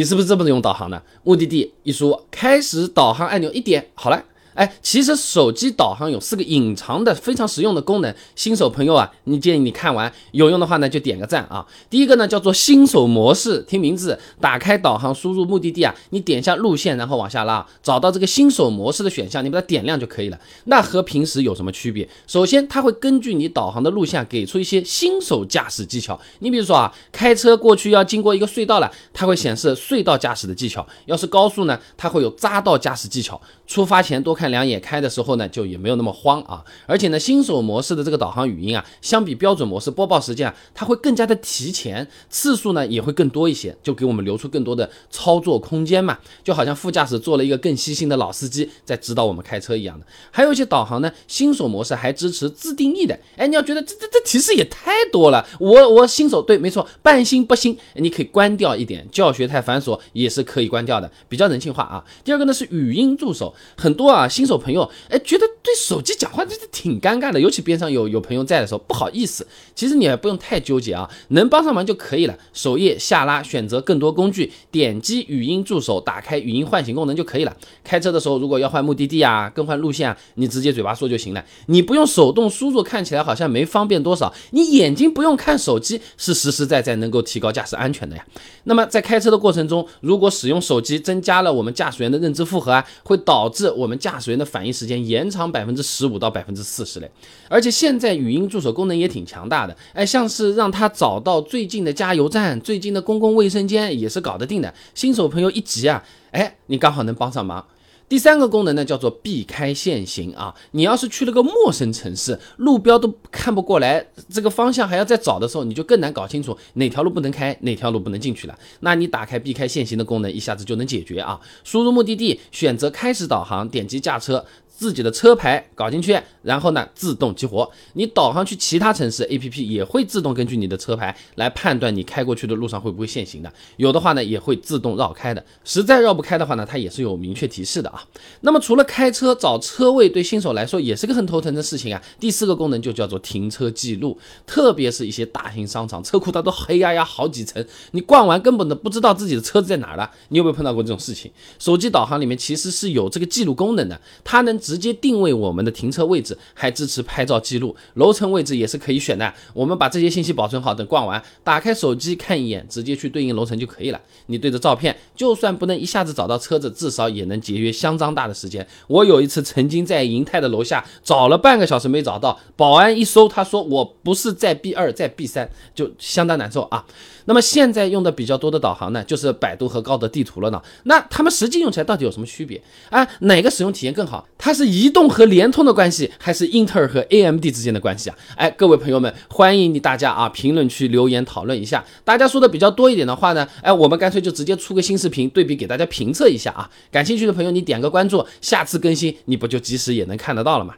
你是不是这么用导航的？目的地一输，开始导航按钮一点，好了。哎，其实手机导航有四个隐藏的非常实用的功能，新手朋友啊，你建议你看完有用的话呢，就点个赞啊。第一个呢叫做新手模式，听名字，打开导航，输入目的地啊，你点一下路线，然后往下拉，找到这个新手模式的选项，你把它点亮就可以了。那和平时有什么区别？首先，它会根据你导航的路线给出一些新手驾驶技巧。你比如说啊，开车过去要经过一个隧道了，它会显示隧道驾驶的技巧；要是高速呢，它会有匝道驾驶技巧。出发前多看两眼，开的时候呢就也没有那么慌啊。而且呢，新手模式的这个导航语音啊，相比标准模式播报时间啊，它会更加的提前，次数呢也会更多一些，就给我们留出更多的操作空间嘛。就好像副驾驶做了一个更细心的老司机在指导我们开车一样的。还有一些导航呢，新手模式还支持自定义的。哎，你要觉得这这这提示也太多了，我我新手对，没错，半新不新，你可以关掉一点，教学太繁琐也是可以关掉的，比较人性化啊。第二个呢是语音助手。很多啊，新手朋友哎，觉得对手机讲话真是挺尴尬的，尤其边上有有朋友在的时候，不好意思。其实你也不用太纠结啊，能帮上忙就可以了。首页下拉，选择更多工具，点击语音助手，打开语音唤醒功能就可以了。开车的时候，如果要换目的地啊，更换路线啊，你直接嘴巴说就行了，你不用手动输入，看起来好像没方便多少。你眼睛不用看手机，是实实在在能够提高驾驶安全的呀。那么在开车的过程中，如果使用手机增加了我们驾驶员的认知负荷啊，会导致我们驾水员的反应时间延长百分之十五到百分之四十嘞。而且现在语音助手功能也挺强大的，哎，像是让他找到最近的加油站、最近的公共卫生间也是搞得定的。新手朋友一急啊，哎，你刚好能帮上忙。第三个功能呢，叫做避开限行啊。你要是去了个陌生城市，路标都看不过来，这个方向还要再找的时候，你就更难搞清楚哪条路不能开，哪条路不能进去了。那你打开避开限行的功能，一下子就能解决啊。输入目的地，选择开始导航，点击驾车。自己的车牌搞进去，然后呢自动激活。你导航去其他城市，APP 也会自动根据你的车牌来判断你开过去的路上会不会限行的。有的话呢也会自动绕开的。实在绕不开的话呢，它也是有明确提示的啊。那么除了开车找车位，对新手来说也是个很头疼的事情啊。第四个功能就叫做停车记录，特别是一些大型商场，车库它都黑压压好几层，你逛完根本都不知道自己的车子在哪了。你有没有碰到过这种事情？手机导航里面其实是有这个记录功能的，它能。直接定位我们的停车位置，还支持拍照记录，楼层位置也是可以选的。我们把这些信息保存好，等逛完，打开手机看一眼，直接去对应楼层就可以了。你对着照片，就算不能一下子找到车子，至少也能节约相当大的时间。我有一次曾经在银泰的楼下找了半个小时没找到，保安一搜，他说我不是在 B 二，在 B 三，就相当难受啊。那么现在用的比较多的导航呢，就是百度和高德地图了呢。那他们实际用起来到底有什么区别啊？哪个使用体验更好？它是移动和联通的关系，还是英特尔和 AMD 之间的关系啊？哎，各位朋友们，欢迎你大家啊，评论区留言讨论一下。大家说的比较多一点的话呢，哎，我们干脆就直接出个新视频对比给大家评测一下啊。感兴趣的朋友，你点个关注，下次更新你不就及时也能看得到了吗？